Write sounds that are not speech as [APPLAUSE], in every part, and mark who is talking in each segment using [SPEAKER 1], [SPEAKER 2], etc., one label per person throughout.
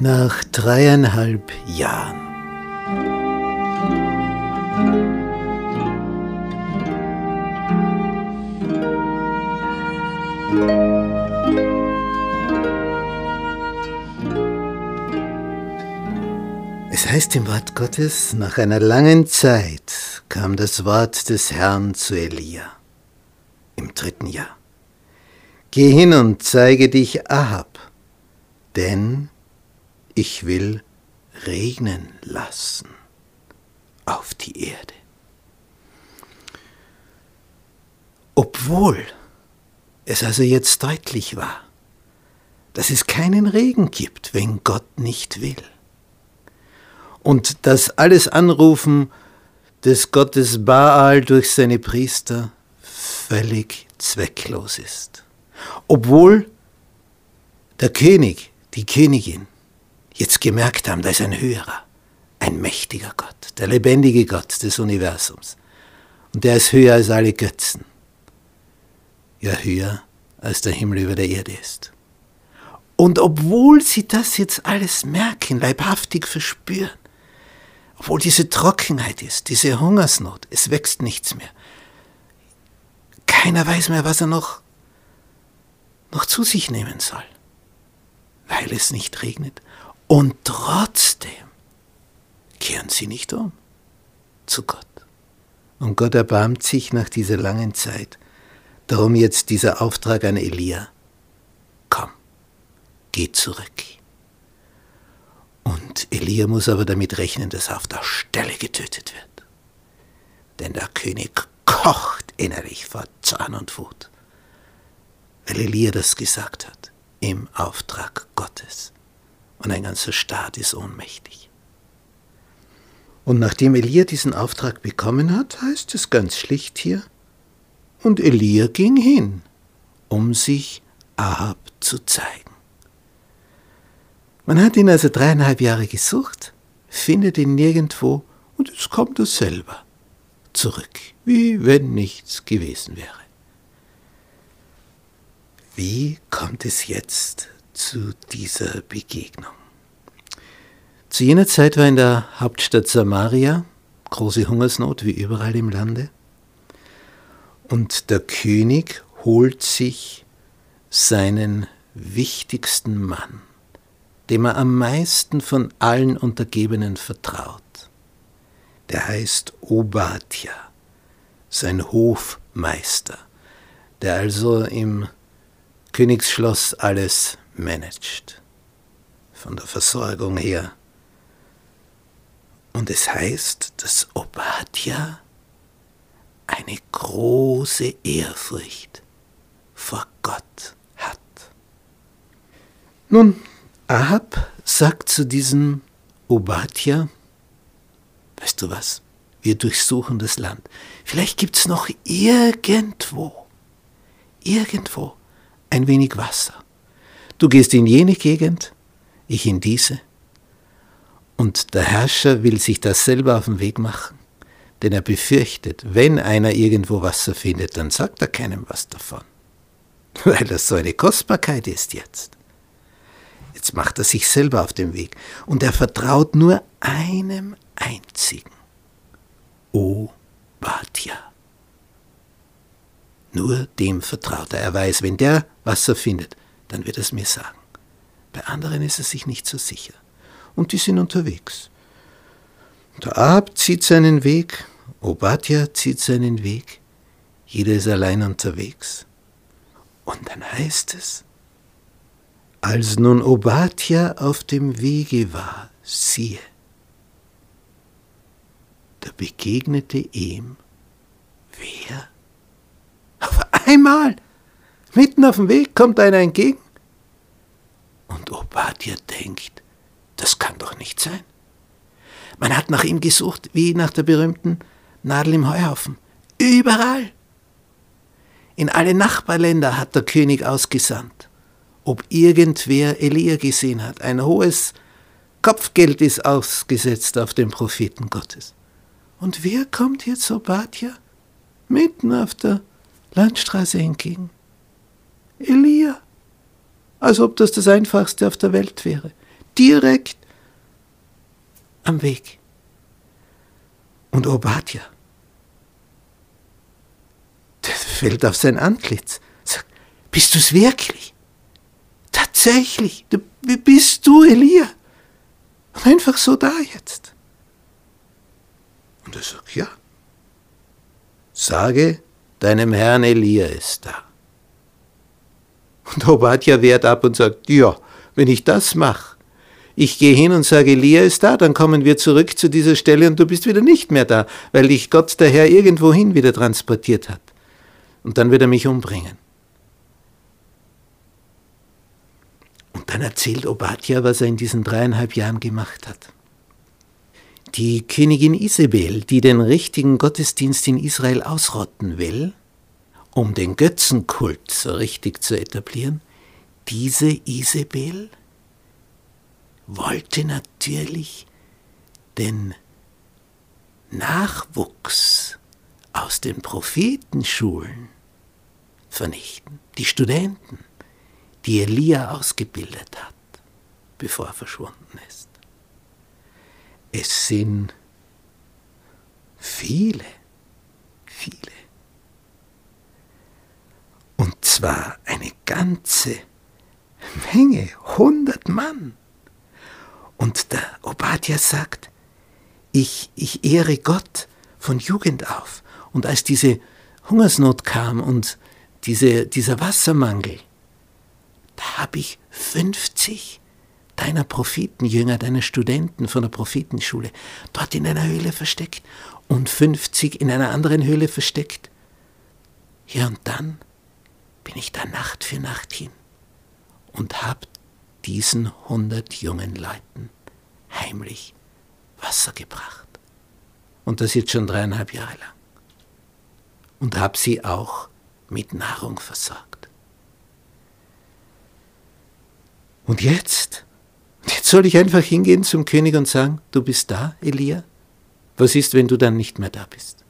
[SPEAKER 1] Nach dreieinhalb Jahren. Es heißt im Wort Gottes, nach einer langen Zeit kam das Wort des Herrn zu Elia im dritten Jahr. Geh hin und zeige dich Ahab, denn ich will regnen lassen auf die Erde. Obwohl es also jetzt deutlich war, dass es keinen Regen gibt, wenn Gott nicht will. Und dass alles Anrufen des Gottes Baal durch seine Priester völlig zwecklos ist. Obwohl der König, die Königin, jetzt gemerkt haben, da ist ein höherer, ein mächtiger Gott, der lebendige Gott des Universums. Und der ist höher als alle Götzen. Ja, höher als der Himmel über der Erde ist. Und obwohl sie das jetzt alles merken, leibhaftig verspüren, obwohl diese Trockenheit ist, diese Hungersnot, es wächst nichts mehr. Keiner weiß mehr, was er noch, noch zu sich nehmen soll, weil es nicht regnet. Und trotzdem kehren sie nicht um zu Gott. Und Gott erbarmt sich nach dieser langen Zeit. Darum jetzt dieser Auftrag an Elia. Komm, geh zurück. Und Elia muss aber damit rechnen, dass er auf der Stelle getötet wird. Denn der König kocht innerlich vor Zorn und Wut, weil Elia das gesagt hat im Auftrag Gottes und ein ganzer Staat ist ohnmächtig. Und nachdem Elia diesen Auftrag bekommen hat, heißt es ganz schlicht hier, und Elia ging hin, um sich Ahab zu zeigen. Man hat ihn also dreieinhalb Jahre gesucht, findet ihn nirgendwo und es kommt er selber zurück, wie wenn nichts gewesen wäre. Wie kommt es jetzt zu dieser Begegnung. Zu jener Zeit war in der Hauptstadt Samaria große Hungersnot wie überall im Lande. Und der König holt sich seinen wichtigsten Mann, dem er am meisten von allen Untergebenen vertraut. Der heißt Obadja, sein Hofmeister, der also im Königsschloss alles managt. Von der Versorgung her. Und es heißt, dass Obadja eine große Ehrfurcht vor Gott hat. Nun, Ahab sagt zu diesem Obadja, weißt du was, wir durchsuchen das Land. Vielleicht gibt es noch irgendwo, irgendwo ein wenig Wasser. Du gehst in jene Gegend, ich in diese. Und der Herrscher will sich das selber auf den Weg machen, denn er befürchtet, wenn einer irgendwo Wasser findet, dann sagt er keinem was davon, [LAUGHS] weil das so eine Kostbarkeit ist jetzt. Jetzt macht er sich selber auf den Weg und er vertraut nur einem einzigen, O Bhatia. Nur dem vertraut er. Er weiß, wenn der Wasser findet, dann wird er es mir sagen. Bei anderen ist er sich nicht so sicher. Und die sind unterwegs. Der Ahab zieht seinen Weg, Obadja zieht seinen Weg, jeder ist allein unterwegs. Und dann heißt es, als nun Obadja auf dem Wege war, siehe, da begegnete ihm wer? Einmal Mitten auf dem Weg kommt einer entgegen. Und Obadja denkt, das kann doch nicht sein. Man hat nach ihm gesucht, wie nach der berühmten Nadel im Heuhaufen. Überall. In alle Nachbarländer hat der König ausgesandt. Ob irgendwer Elia gesehen hat. Ein hohes Kopfgeld ist ausgesetzt auf den Propheten Gottes. Und wer kommt jetzt Obadja? Mitten auf der Landstraße entgegen. Elia. Als ob das das Einfachste auf der Welt wäre. Direkt am Weg. Und Obadja, der fällt auf sein Antlitz. Sagt, bist du es wirklich? Tatsächlich, bist du Elia? Einfach so da jetzt. Und er sagt, ja. Sage, deinem Herrn Elia ist da. Und Obadja wehrt ab und sagt, ja, wenn ich das mache, ich gehe hin und sage, Elia ist da, dann kommen wir zurück zu dieser Stelle und du bist wieder nicht mehr da, weil dich Gott der Herr irgendwohin wieder transportiert hat. Und dann wird er mich umbringen. Und dann erzählt Obadja, was er in diesen dreieinhalb Jahren gemacht hat. Die Königin Isabel, die den richtigen Gottesdienst in Israel ausrotten will, um den Götzenkult so richtig zu etablieren, diese Isabel wollte natürlich den Nachwuchs aus den Prophetenschulen vernichten, die Studenten, die Elia ausgebildet hat, bevor er verschwunden ist. Es sind viele, viele. Und zwar eine ganze Menge, hundert Mann. Und der Obadja sagt, ich, ich ehre Gott von Jugend auf. Und als diese Hungersnot kam und diese, dieser Wassermangel, da habe ich 50 deiner Prophetenjünger, deiner Studenten von der Prophetenschule dort in einer Höhle versteckt und 50 in einer anderen Höhle versteckt. Ja, und dann bin ich da Nacht für Nacht hin und habe diesen hundert jungen Leuten heimlich Wasser gebracht. Und das jetzt schon dreieinhalb Jahre lang. Und habe sie auch mit Nahrung versorgt. Und jetzt? Soll ich einfach hingehen zum König und sagen, du bist da, Elia? Was ist, wenn du dann nicht mehr da bist?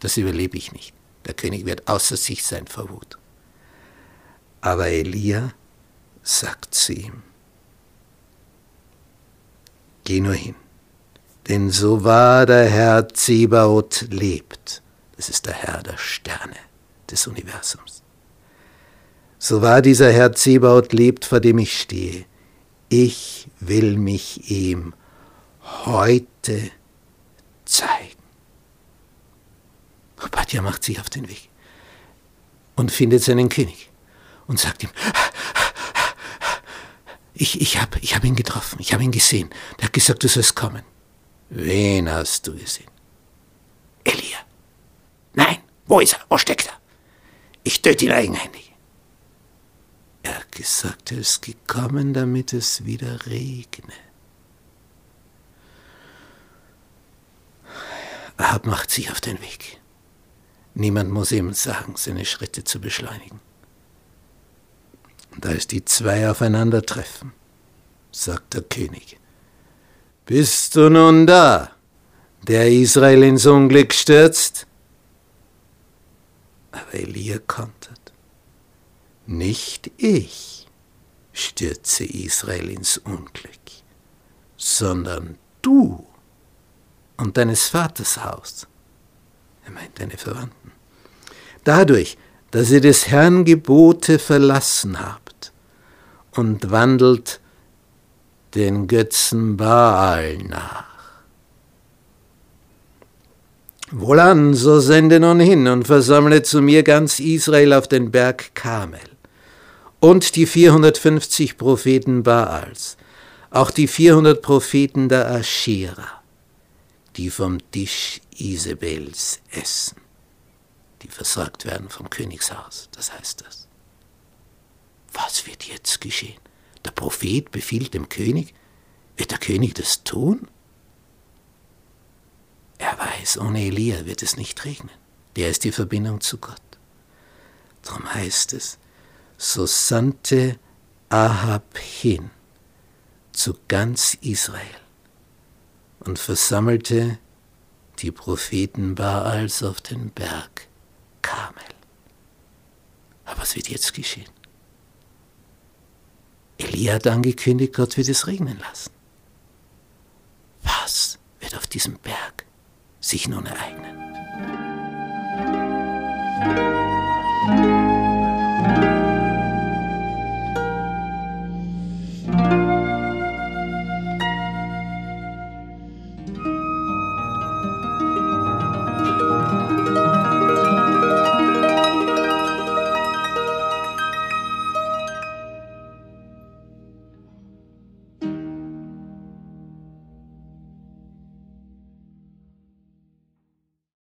[SPEAKER 1] Das überlebe ich nicht. Der König wird außer sich sein vor Wut. Aber Elia sagt zu ihm, Geh nur hin. Denn so wahr der Herr Zebaoth lebt, das ist der Herr der Sterne des Universums. So wahr dieser Herr Zebaoth lebt, vor dem ich stehe, ich will mich ihm heute zeigen. Obadja macht sich auf den Weg und findet seinen König und sagt ihm, ich, ich habe ich hab ihn getroffen, ich habe ihn gesehen. Der hat gesagt, du sollst kommen. Wen hast du gesehen? Elia. Nein, wo ist er? Wo steckt er? Ich töte ihn eigenhändig. Er hat gesagt, er ist gekommen, damit es wieder regne. Ahab macht sich auf den Weg. Niemand muss ihm sagen, seine Schritte zu beschleunigen. Und als die zwei aufeinandertreffen, sagt der König, Bist du nun da, der Israel ins Unglück stürzt? Aber Elia kontert, Nicht ich stürze Israel ins Unglück, sondern du und deines Vaters Haus. Er meint deine Verwandten. Dadurch, dass ihr des Herrn Gebote verlassen habt, und wandelt den Götzen Baal nach. Wohlan, so sende nun hin und versammle zu mir ganz Israel auf den Berg Kamel und die 450 Propheten Baals, auch die 400 Propheten der Aschera, die vom Tisch Isabels essen, die versorgt werden vom Königshaus, das heißt das was wird jetzt geschehen? Der Prophet befiehlt dem König, wird der König das tun? Er weiß, ohne Elia wird es nicht regnen. Der ist die Verbindung zu Gott. Darum heißt es, so sandte Ahab hin zu ganz Israel und versammelte die Propheten Baals auf den Berg Karmel. Aber was wird jetzt geschehen? Elia hat angekündigt, Gott wird es regnen lassen. Was wird auf diesem Berg sich nun ereignen?